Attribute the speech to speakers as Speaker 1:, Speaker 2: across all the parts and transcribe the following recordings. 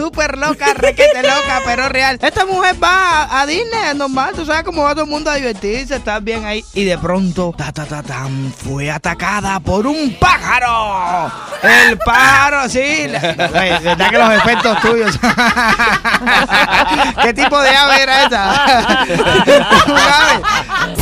Speaker 1: Súper loca, requete loca, pero real. Esta mujer va a, Disney, es normal, tú sabes cómo va todo el mundo a divertirse, está bien ahí. Y de pronto, ta, ta, ta, tan, fue atacada por un pájaro. El pájaro, sí. ¿verdad que los efectos tuyos? ¿Qué tipo de ave era esa?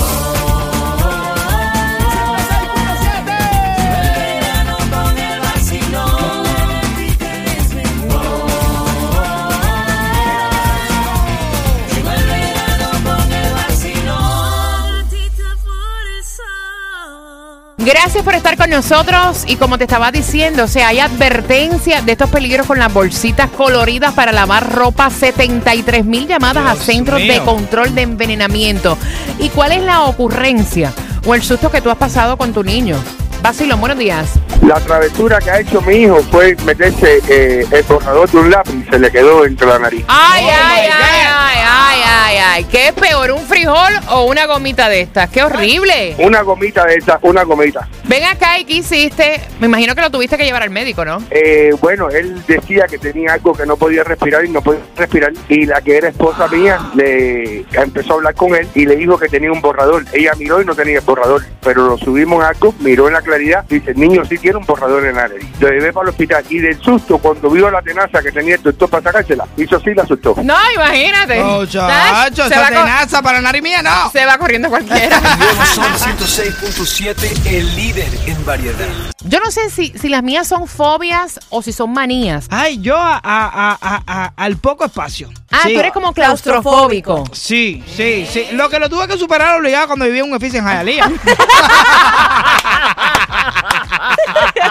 Speaker 2: Gracias por estar con nosotros y como te estaba diciendo, o sea, hay advertencia de estos peligros con las bolsitas coloridas para lavar ropa, 73 mil llamadas a centros de control de envenenamiento. ¿Y cuál es la ocurrencia o el susto que tú has pasado con tu niño? Basilón, buenos días.
Speaker 3: La travesura que ha hecho mi hijo fue meterse eh, el borrador de un lápiz y se le quedó entre la nariz.
Speaker 2: Ay,
Speaker 1: Oh,
Speaker 2: ay, ay, ay, ay, ay, ay. ¿Qué es peor, un frijol o una gomita de estas? ¡Qué horrible!
Speaker 3: Una gomita de esa, una gomita.
Speaker 2: Ven acá y ¿qué hiciste? Me imagino que lo tuviste que llevar al médico, ¿no?
Speaker 3: Eh, bueno, él decía que tenía algo que no podía respirar y no podía respirar. Y la que era esposa mía le empezó a hablar con él y le dijo que tenía un borrador. Ella miró y no tenía el borrador. Pero lo subimos a algo, miró en la claridad dice, niño, sí tiene un borrador en la nariz. Lo llevé para el hospital y del susto, cuando vio la tenaza que tenía el doctor para sacársela, hizo así y la asustó.
Speaker 2: No, imagínate.
Speaker 1: Muchacho,
Speaker 2: se,
Speaker 1: esa tenaza para la nariz mía, no.
Speaker 2: se va corriendo cualquiera.
Speaker 4: Sol 106.7, el líder en variedad.
Speaker 2: Yo no sé si, si las mías son fobias o si son manías.
Speaker 1: Ay, yo a, a- a- a- a- al poco espacio.
Speaker 2: Ah,
Speaker 1: Sí.
Speaker 2: tú eres como claustrofóbico.
Speaker 1: Sí, sí, sí. Lo que lo tuve que superar obligado cuando vivía en un edificio en Hialeah.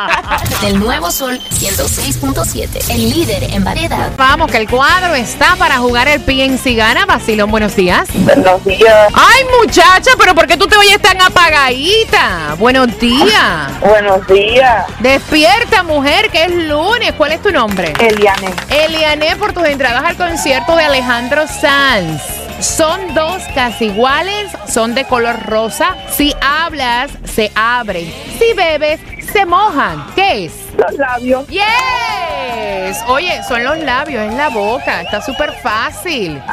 Speaker 5: Del nuevo Sol 106.7, el líder en variedad.
Speaker 2: Vamos, que el cuadro está para jugar el PNC Gana. Basilón, buenos días.
Speaker 3: Buenos días.
Speaker 2: Ay, muchacha, pero ¿por qué tú te oyes tan apagadita? Buenos días.
Speaker 6: Buenos días,
Speaker 2: Despierta, mujer, que es lunes. ¿Cuál es tu nombre?
Speaker 6: Eliane.
Speaker 2: Eliané por tus entradas al concierto de Alejandro Sanz. Son dos casi iguales, son de color rosa. Si hablas, se abren. Si bebes, se mojan. ¿Qué es?
Speaker 6: Los labios.
Speaker 2: Yes. Oye, son los labios, es la boca. Está súper fácil.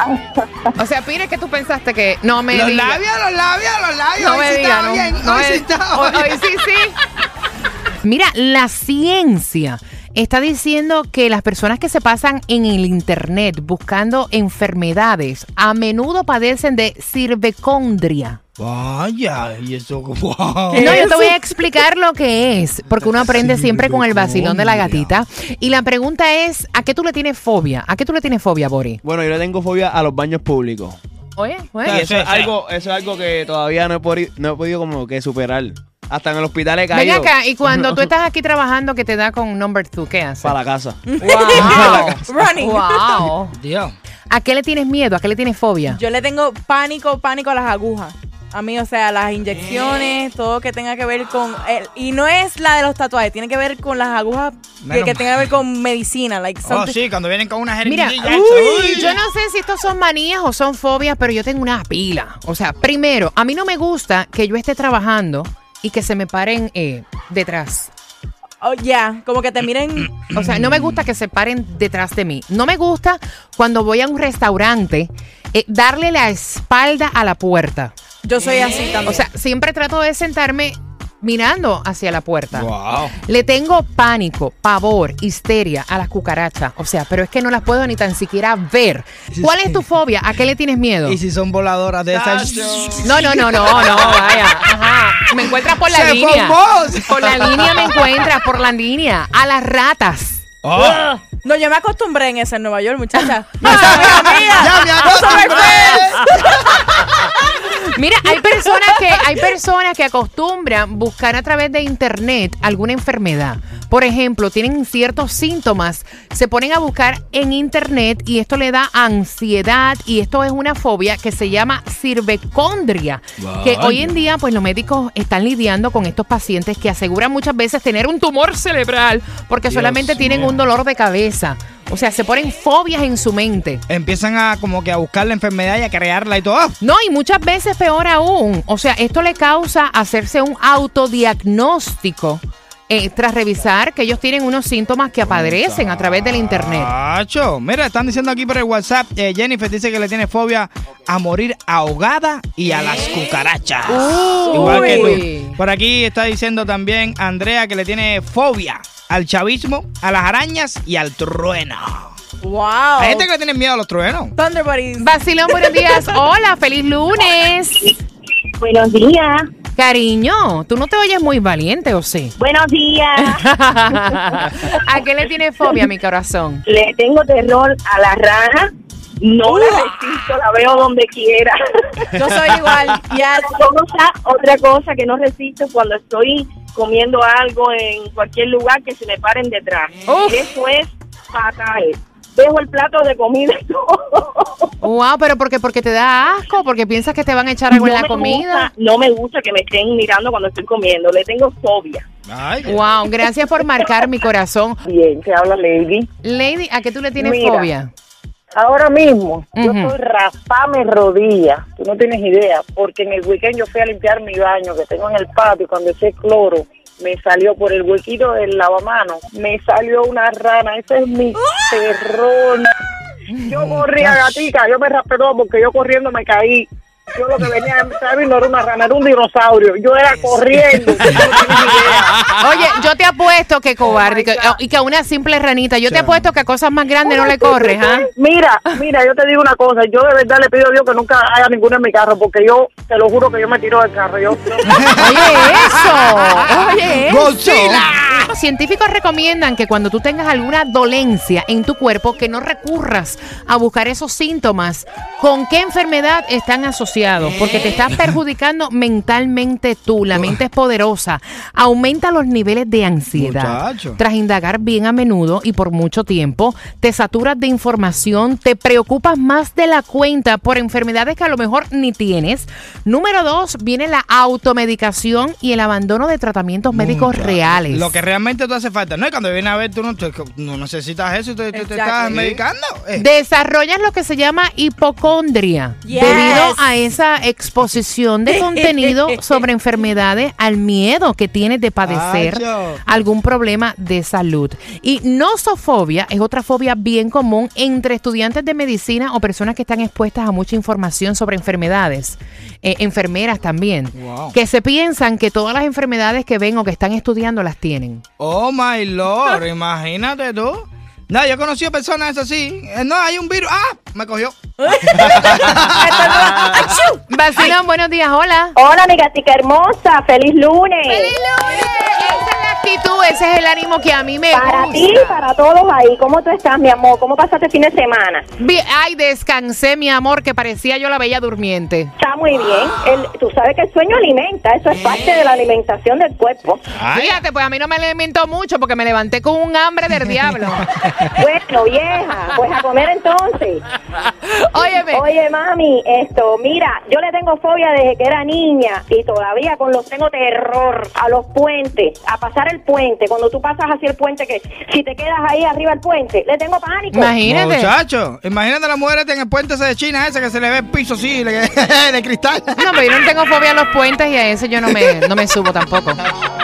Speaker 2: O sea, Pire, ¿qué tú pensaste que no me
Speaker 1: los labios, los labios, los labios.
Speaker 2: No
Speaker 1: Hoy
Speaker 2: me
Speaker 1: sí estaba
Speaker 2: no,
Speaker 1: bien,
Speaker 2: no
Speaker 1: hoy
Speaker 2: me-
Speaker 1: sí estaba
Speaker 2: hoy-
Speaker 1: bien.
Speaker 2: hoy sí, sí. Mira, la ciencia está diciendo que las personas que se pasan en el internet buscando enfermedades a menudo padecen de cervicondria.
Speaker 1: Vaya, y eso, wow.
Speaker 2: No, yo te voy a explicar lo que es, porque uno aprende siempre con el vacilón de la gatita. Y la pregunta es, ¿a qué tú le tienes fobia? ¿A qué tú le tienes fobia, Bori?
Speaker 7: Bueno, yo le tengo fobia a los baños públicos.
Speaker 2: Oye,
Speaker 7: Y
Speaker 2: oye.
Speaker 7: eso, es algo, eso es algo que todavía no he, podi- no he podido como que superar. Hasta en el hospital he
Speaker 2: Ven
Speaker 7: caído.
Speaker 2: acá, y cuando tú estás aquí trabajando que te da con number two, ¿qué haces?
Speaker 7: Para la casa.
Speaker 2: Wow.
Speaker 6: Running.
Speaker 2: Wow.
Speaker 1: Dios.
Speaker 2: ¿A qué le tienes miedo? ¿A qué le tienes fobia?
Speaker 6: Yo le tengo pánico, pánico a las agujas. A mí, o sea, las inyecciones, todo que tenga que ver con... el- y no es la de los tatuajes, tiene que ver con las agujas que, tenga que ver con medicina. Like
Speaker 1: Oh, sí, cuando vienen con una
Speaker 2: Mira, uy, yo no sé si estos son manías o son fobias, pero yo tengo una pila. O sea, primero, a mí no me gusta que yo esté trabajando y que se me paren eh, detrás.
Speaker 6: Oh, ya, como que te miren...
Speaker 2: O sea, no me gusta que se paren detrás de mí. No me gusta cuando voy a un restaurante eh, darle la espalda a la puerta.
Speaker 6: Yo soy así también.
Speaker 2: O sea, siempre trato de sentarme mirando hacia la puerta.
Speaker 1: Wow.
Speaker 2: Le tengo pánico, pavor, histeria a las cucarachas. O sea, pero es que no las puedo ni tan siquiera ver. ¿Cuál es tu fobia? ¿A qué le tienes miedo?
Speaker 1: Y si son voladoras de esas.
Speaker 2: No, no, no, no, no, encuentras por la
Speaker 1: Se
Speaker 2: línea.
Speaker 1: formó.
Speaker 2: Por la línea me encuentras, por la línea. A las ratas.
Speaker 1: Oh.
Speaker 6: No, yo me acostumbré en esa en Nueva York, muchacha. No.
Speaker 1: Ya me acostumbré.
Speaker 2: Mira, hay personas que hay personas que acostumbran buscar a través de internet alguna enfermedad. Por ejemplo, tienen ciertos síntomas, se ponen a buscar en internet y esto le da ansiedad y esto es una fobia que se llama cirvecondria, que hoy en día pues los médicos están lidiando con estos pacientes que aseguran muchas veces tener un tumor cerebral porque solamente tienen un dolor de cabeza. O sea, se ponen fobias en su mente.
Speaker 1: Empiezan a como que a buscar la enfermedad y a crearla y todo.
Speaker 2: No, y muchas veces peor aún. O sea, esto le causa hacerse un autodiagnóstico eh, tras revisar que ellos tienen unos síntomas que aparecen a través del internet.
Speaker 1: Mira, están diciendo aquí por el WhatsApp, eh, Jennifer dice que le tiene fobia a morir ahogada y a las cucarachas.
Speaker 2: Uy.
Speaker 1: Igual que tú. Por aquí está diciendo también Andrea que le tiene fobia al chavismo, a las arañas y al trueno.
Speaker 6: Wow.
Speaker 1: Hay gente que le tiene miedo a los truenos.
Speaker 6: Thunder Buddies.
Speaker 2: Vacilón, buenos días. Hola, feliz lunes.
Speaker 8: Buenos días.
Speaker 2: Cariño, tú no te oyes muy valiente, ¿o sí?
Speaker 8: Buenos días.
Speaker 2: ¿A qué le tiene fobia, mi corazón?
Speaker 8: Le tengo terror a la rana. No la resisto, la veo donde quiera.
Speaker 6: Yo soy igual. Ya.
Speaker 8: Cosa, otra cosa que no resisto cuando estoy comiendo algo en cualquier lugar que se me paren detrás.
Speaker 2: Uf.
Speaker 8: Eso es fatal. Dejo el plato de comida y todo.
Speaker 2: Wow, pero porque porque te da asco, porque piensas que te van a echar algo en la comida.
Speaker 8: gusta- no me gusta que me estén mirando cuando estoy comiendo. Le tengo fobia.
Speaker 1: Ay,
Speaker 2: Wow, gracias por marcar mi corazón.
Speaker 8: Bien, te habla Lady.
Speaker 2: Lady, ¿a qué tú le tienes
Speaker 8: Mira.
Speaker 2: fobia?
Speaker 8: Ahora mismo, yo
Speaker 2: Ujú.
Speaker 8: estoy raspame rodilla. Tú no tienes idea, porque en el weekend yo fui a limpiar mi baño que tengo en el patio cuando eché cloro me salió por el huequito del lavamano, me salió una rana. Ese es mi terror. Yo corría gatica, yo me raspé todo porque yo corriendo me caí. Yo lo que venía a no era una rana, era un dinosaurio. Yo era corriendo. No.
Speaker 2: Oye, yo te apuesto que cobarde y que, y que a una simple ranita, yo te apuesto que a cosas más grandes no le corres, ¿ah?
Speaker 8: Mira, mira, yo te digo una cosa, yo de verdad le pido a Dios que nunca haya ninguno en mi carro, porque yo te lo juro que yo me tiro del carro. Yo, yo-
Speaker 2: Oye, eso. Oye, eso. Científicos recomiendan que cuando tú tengas alguna dolencia en tu cuerpo, que no recurras a buscar esos síntomas. ¿Con qué enfermedad están asociados? Porque te estás perjudicando mentalmente tú. La mente es poderosa. Aumenta los niveles de ansiedad.
Speaker 1: Muchacho.
Speaker 2: Tras indagar bien a menudo y por mucho tiempo, te saturas de información, te preocupas más de la cuenta por enfermedades que a lo mejor ni tienes. Número dos, viene la automedicación y el abandono de tratamientos médicos reales.
Speaker 1: Lo que realmente te hace falta. No, y cuando vienes a ver, tú no, tú no necesitas eso y te, estás medicando. Eh,
Speaker 2: Desarrollas lo que se llama hipocondria
Speaker 6: Yes.
Speaker 2: debido a esa exposición de contenido sobre enfermedades al miedo que tienes de padecer algún problema de salud. Y nosofobia es otra fobia bien común entre estudiantes de medicina o personas que están expuestas a mucha información sobre enfermedades, eh, enfermeras también,
Speaker 1: Wow.
Speaker 2: que se piensan que todas las enfermedades que ven o que están estudiando las tienen.
Speaker 1: Oh my lord, imagínate tú. No, yo he conocido personas así. Eh, No, hay un virus. ¡Ah! Me cogió.
Speaker 2: Vacilón, buenos días, hola.
Speaker 8: Hola, mi gatica hermosa, feliz lunes.
Speaker 2: ¡Feliz lunes! Actitud, ese es el ánimo que a mí me
Speaker 8: Para
Speaker 2: gusta.
Speaker 8: ti, para todos ahí, ¿cómo tú estás, mi amor? ¿Cómo pasaste el fin de semana?
Speaker 2: Vi- Ay, descansé, mi amor, que parecía yo la bella durmiente.
Speaker 8: Está muy bien. El- tú sabes que el sueño alimenta, eso es parte de la alimentación del cuerpo.
Speaker 2: Fíjate, pues a mí no me alimentó mucho porque me levanté con un hambre del diablo.
Speaker 8: Bueno, vieja, pues a comer entonces.
Speaker 2: Óyeme.
Speaker 8: Oye, mami, esto, mira, yo le tengo fobia desde que era niña y todavía con los tengo terror a los puentes, a pasar el puente. Cuando tú pasas hacia el puente, que si te quedas ahí arriba del puente, le tengo pánico.
Speaker 2: Imagínate.
Speaker 1: Muchacho, imagínate a la mujer esta en el puente ese de China, ese que se le ve el piso así, de cristal.
Speaker 2: No, pero yo no tengo fobia a los puentes y a ese yo no me, no me subo tampoco.